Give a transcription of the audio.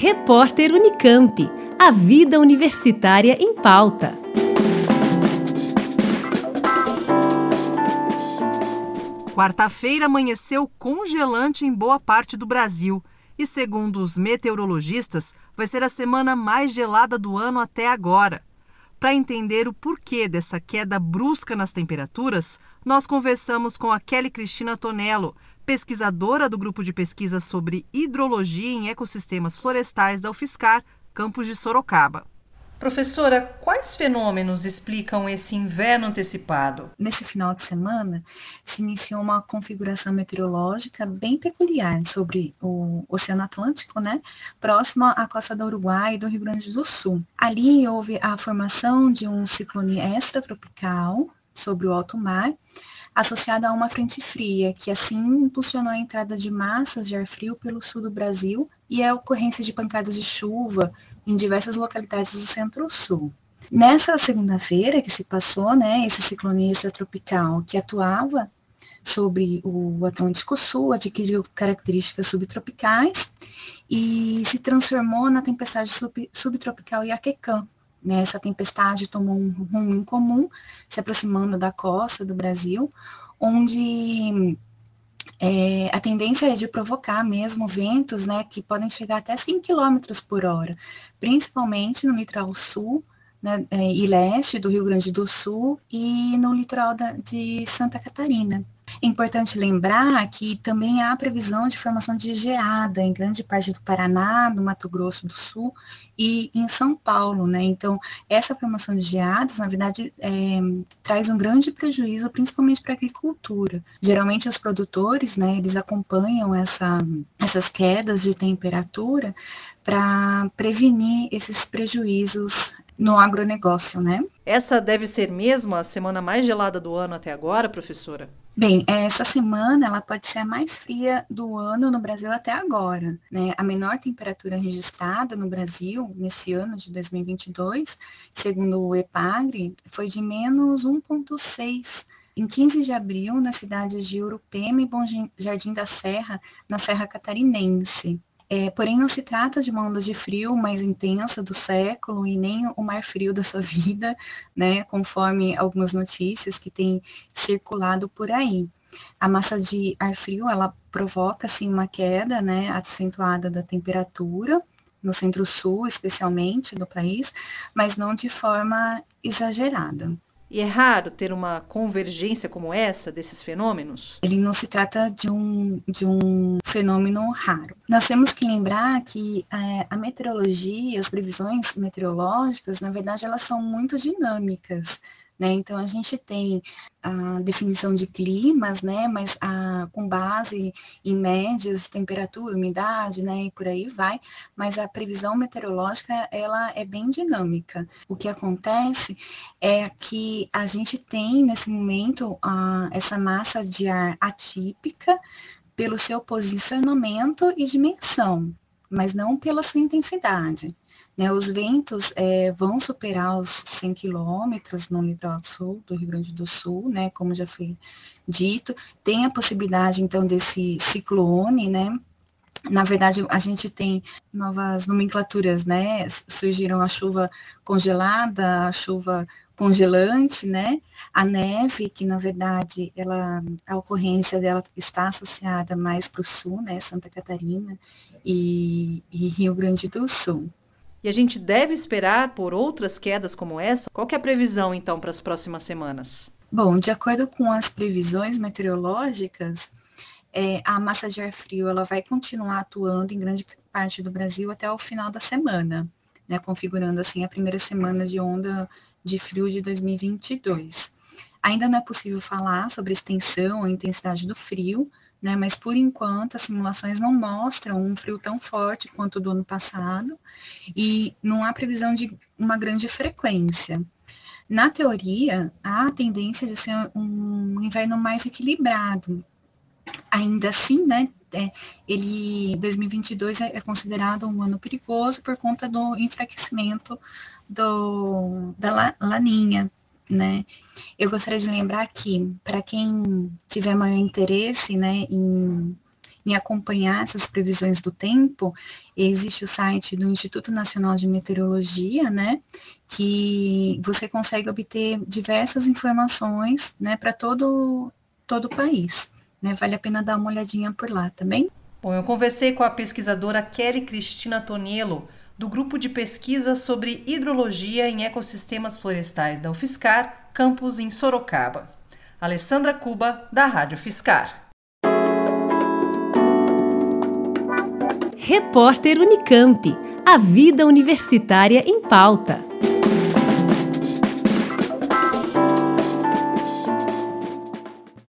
Repórter Unicamp. A vida universitária em pauta. Quarta-feira amanheceu congelante em boa parte do Brasil. E segundo os meteorologistas, vai ser a semana mais gelada do ano até agora. Para entender o porquê dessa queda brusca nas temperaturas, nós conversamos com a Kelly Cristina Tonello, pesquisadora do grupo de pesquisa sobre hidrologia em ecossistemas florestais da UFSCar, campus de Sorocaba. Professora, quais fenômenos explicam esse inverno antecipado? Nesse final de semana, se iniciou uma configuração meteorológica bem peculiar sobre o Oceano Atlântico, né, próximo à costa do Uruguai e do Rio Grande do Sul. Ali houve a formação de um ciclone extratropical sobre o alto mar, associada a uma frente fria, que assim impulsionou a entrada de massas de ar frio pelo sul do Brasil e a ocorrência de pancadas de chuva em diversas localidades do centro-sul. Nessa segunda-feira que se passou, né, esse ciclone extratropical que atuava sobre o Atlântico Sul adquiriu características subtropicais e se transformou na tempestade sub, subtropical Iaquecã? Essa tempestade tomou um rumo incomum, se aproximando da costa do Brasil, onde é, a tendência é de provocar mesmo ventos né, que podem chegar até 100 km por hora, principalmente no litoral sul né, é, e leste do Rio Grande do Sul e no litoral da, de Santa Catarina. É importante lembrar que também há previsão de formação de geada em grande parte do Paraná, no Mato Grosso do Sul e em São Paulo, né? Então, essa formação de geadas, na verdade, é, traz um grande prejuízo, principalmente para a agricultura. Geralmente, os produtores, né, eles acompanham essa, essas quedas de temperatura para prevenir esses prejuízos no agronegócio, né? Essa deve ser mesmo a semana mais gelada do ano até agora, professora? Bem, essa semana ela pode ser a mais fria do ano no Brasil até agora. Né? A menor temperatura registrada no Brasil nesse ano de 2022, segundo o EPAGRE, foi de menos 1,6 em 15 de abril nas cidades de Urupema e Bom Jardim da Serra, na Serra Catarinense. É, porém, não se trata de uma onda de frio mais intensa do século e nem o mar frio da sua vida, né, conforme algumas notícias que têm circulado por aí. A massa de ar frio, ela provoca, assim, uma queda, né, acentuada da temperatura, no centro-sul, especialmente, do país, mas não de forma exagerada. E é raro ter uma convergência como essa desses fenômenos? Ele não se trata de um, de um fenômeno raro. Nós temos que lembrar que é, a meteorologia, as previsões meteorológicas, na verdade, elas são muito dinâmicas. Né? Então, a gente tem a definição de climas, né? mas a, com base em médias temperatura, umidade, né? e por aí vai, mas a previsão meteorológica ela é bem dinâmica. O que acontece é que a gente tem, nesse momento, a, essa massa de ar atípica pelo seu posicionamento e dimensão, mas não pela sua intensidade. Né, os ventos é, vão superar os 100 quilômetros no litoral sul do Rio Grande do Sul, né, como já foi dito. Tem a possibilidade, então, desse ciclone, né, na verdade, a gente tem novas nomenclaturas, né? Surgiram a chuva congelada, a chuva congelante, né? A neve, que na verdade ela, a ocorrência dela está associada mais para o sul, né? Santa Catarina e, e Rio Grande do Sul. E a gente deve esperar por outras quedas como essa? Qual é a previsão, então, para as próximas semanas? Bom, de acordo com as previsões meteorológicas, é, a massa de ar frio ela vai continuar atuando em grande parte do Brasil até o final da semana, né, configurando assim a primeira semana de onda de frio de 2022. Ainda não é possível falar sobre extensão ou intensidade do frio, né? Mas por enquanto as simulações não mostram um frio tão forte quanto o do ano passado e não há previsão de uma grande frequência. Na teoria, há a tendência de ser um inverno mais equilibrado. Ainda assim, né, é, ele 2022 é, é considerado um ano perigoso por conta do enfraquecimento do, da laninha, né? Eu gostaria de lembrar que, para quem tiver maior interesse né, em, em acompanhar essas previsões do tempo, existe o site do Instituto Nacional de Meteorologia, né, que você consegue obter diversas informações, né, para todo todo o país. Né? Vale a pena dar uma olhadinha por lá também. Tá Bom, eu conversei com a pesquisadora Kelly Cristina Tonielo, do grupo de pesquisa sobre hidrologia em ecossistemas florestais da UFSCar, campus em Sorocaba. Alessandra Cuba, da Rádio Fiscar. Repórter Unicamp. A vida universitária em pauta.